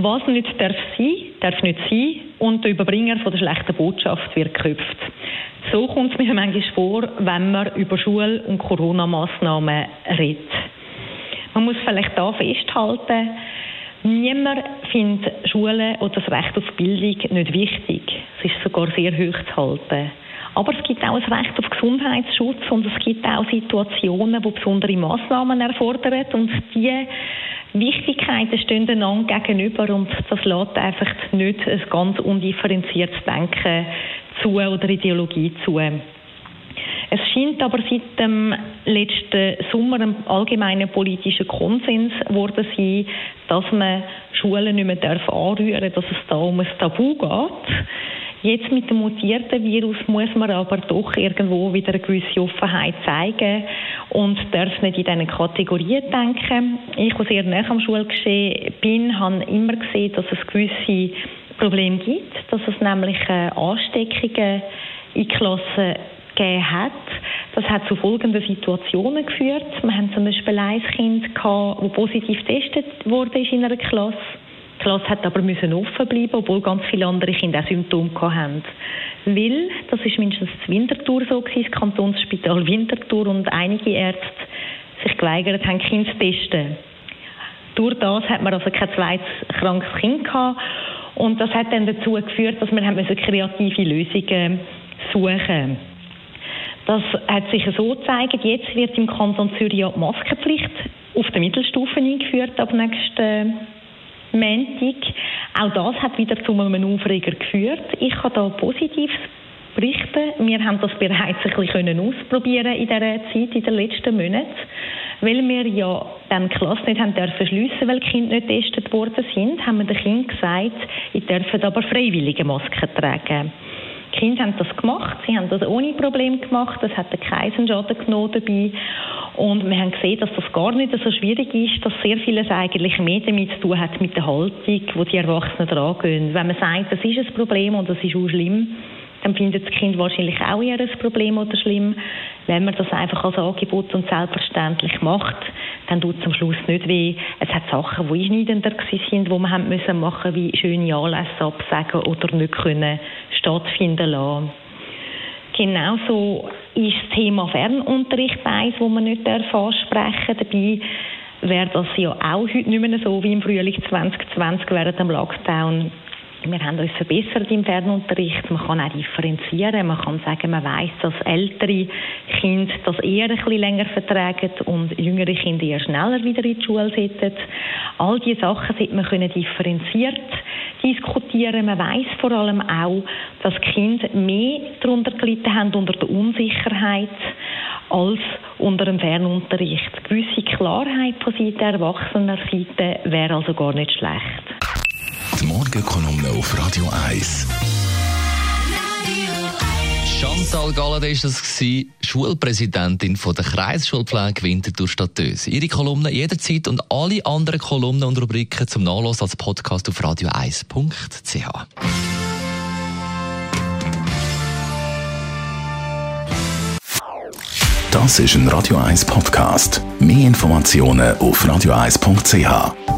Was nicht darf sein, darf nicht sein und der Überbringer von der schlechten Botschaft wird geköpft. So kommt es mir manchmal vor, wenn man über Schul- und Corona-Massnahmen redet. Man muss vielleicht da festhalten, niemand findet Schule oder das Recht auf Bildung nicht wichtig. Es ist sogar sehr hoch zu halten. Aber es gibt auch ein Recht auf Gesundheitsschutz und es gibt auch Situationen, wo besondere Massnahmen erfordern und die Wichtigkeiten stehen einander gegenüber und das lässt einfach nicht ein ganz undifferenziertes Denken zu oder Ideologie zu. Es scheint aber seit dem letzten Sommer ein allgemeiner politischer Konsens geworden sein, dass man Schulen nicht mehr anrühren darf, dass es da um ein Tabu geht. Jetzt mit dem mutierten Virus muss man aber doch irgendwo wieder eine gewisse Offenheit zeigen und darf nicht in diesen Kategorien denken. Ich, der sehr nah am Schulgeschehen bin, habe immer gesehen, dass es gewisse Probleme gibt, dass es nämlich äh, Ansteckungen in Klassen gegeben hat. Das hat zu folgenden Situationen geführt. Wir haben zum Beispiel ein Kind das positiv getestet wurde in einer Klasse. Die Klasse hat aber müssen offen bleiben, obwohl ganz viele andere Kinder auch Symptome hatten. Weil, das ist mindestens Winterthur so gewesen, das Kantonsspital Winterthur und einige Ärzte sich geweigert haben, Kinder zu testen. Durch das hat man also kein zweites krankes Kind gehabt und das hat dann dazu geführt, dass wir haben kreative Lösungen suchen Das hat sich so gezeigt, jetzt wird im Kanton Zürich die Maskenpflicht auf der Mittelstufe eingeführt ab nächsten Montag. Auch das hat wieder zu einem Aufreger geführt. Ich kann da positiv berichten. Wir haben das bereits ein bisschen ausprobieren in dieser Zeit, in den letzten Monaten weil wir ja dann die Klasse nicht haben dürfen schliessen, weil die Kinder nicht getestet worden sind, haben wir den Kindern gesagt, ihr dürft aber freiwillige Masken tragen. Die Kinder haben das gemacht, sie haben das ohne Problem gemacht, das hat keinen Schaden genommen dabei. Und wir haben gesehen, dass das gar nicht so schwierig ist, dass sehr vieles eigentlich mehr damit zu tun hat mit der Haltung, wo die Erwachsenen dran. Wenn man sagt, das ist ein Problem und das ist auch schlimm, dann findet das Kind wahrscheinlich auch eher ein Problem oder schlimm. Wenn man das einfach als Angebot und selbstverständlich macht, dann tut es am Schluss nicht weh. Es hat Sachen, die einschneidender sind, die man haben müssen machen, wie schöne Anlässe absagen oder nicht können stattfinden lassen. Genauso ist das Thema Fernunterricht eins, wo man nicht ansprechen darf. Dabei wäre das ja auch heute nicht mehr so wie im Frühling 2020 während dem Lockdown wir haben uns verbessert im Fernunterricht. Man kann auch differenzieren. Man kann sagen, man weiß, dass ältere Kinder das eher ein bisschen länger vertragen und jüngere Kinder eher schneller wieder in die Schule sitzen. All diese Sachen sollte man können differenziert diskutieren. Man weiß vor allem auch, dass Kinder mehr darunter gelitten haben unter der Unsicherheit als unter dem Fernunterricht. Gewisse Klarheit von Seiten der Erwachsenenseite wäre also gar nicht schlecht. Die Morgenkolumne auf Radio 1. Chantal Galladay war das, Schulpräsidentin von der Kreisschulpflege Winterthur Stadtös. Ihre Kolumne jederzeit und alle anderen Kolumnen und Rubriken zum Nachlassen als Podcast auf radio1.ch. Das ist ein Radio 1 Podcast. Mehr Informationen auf radio1.ch.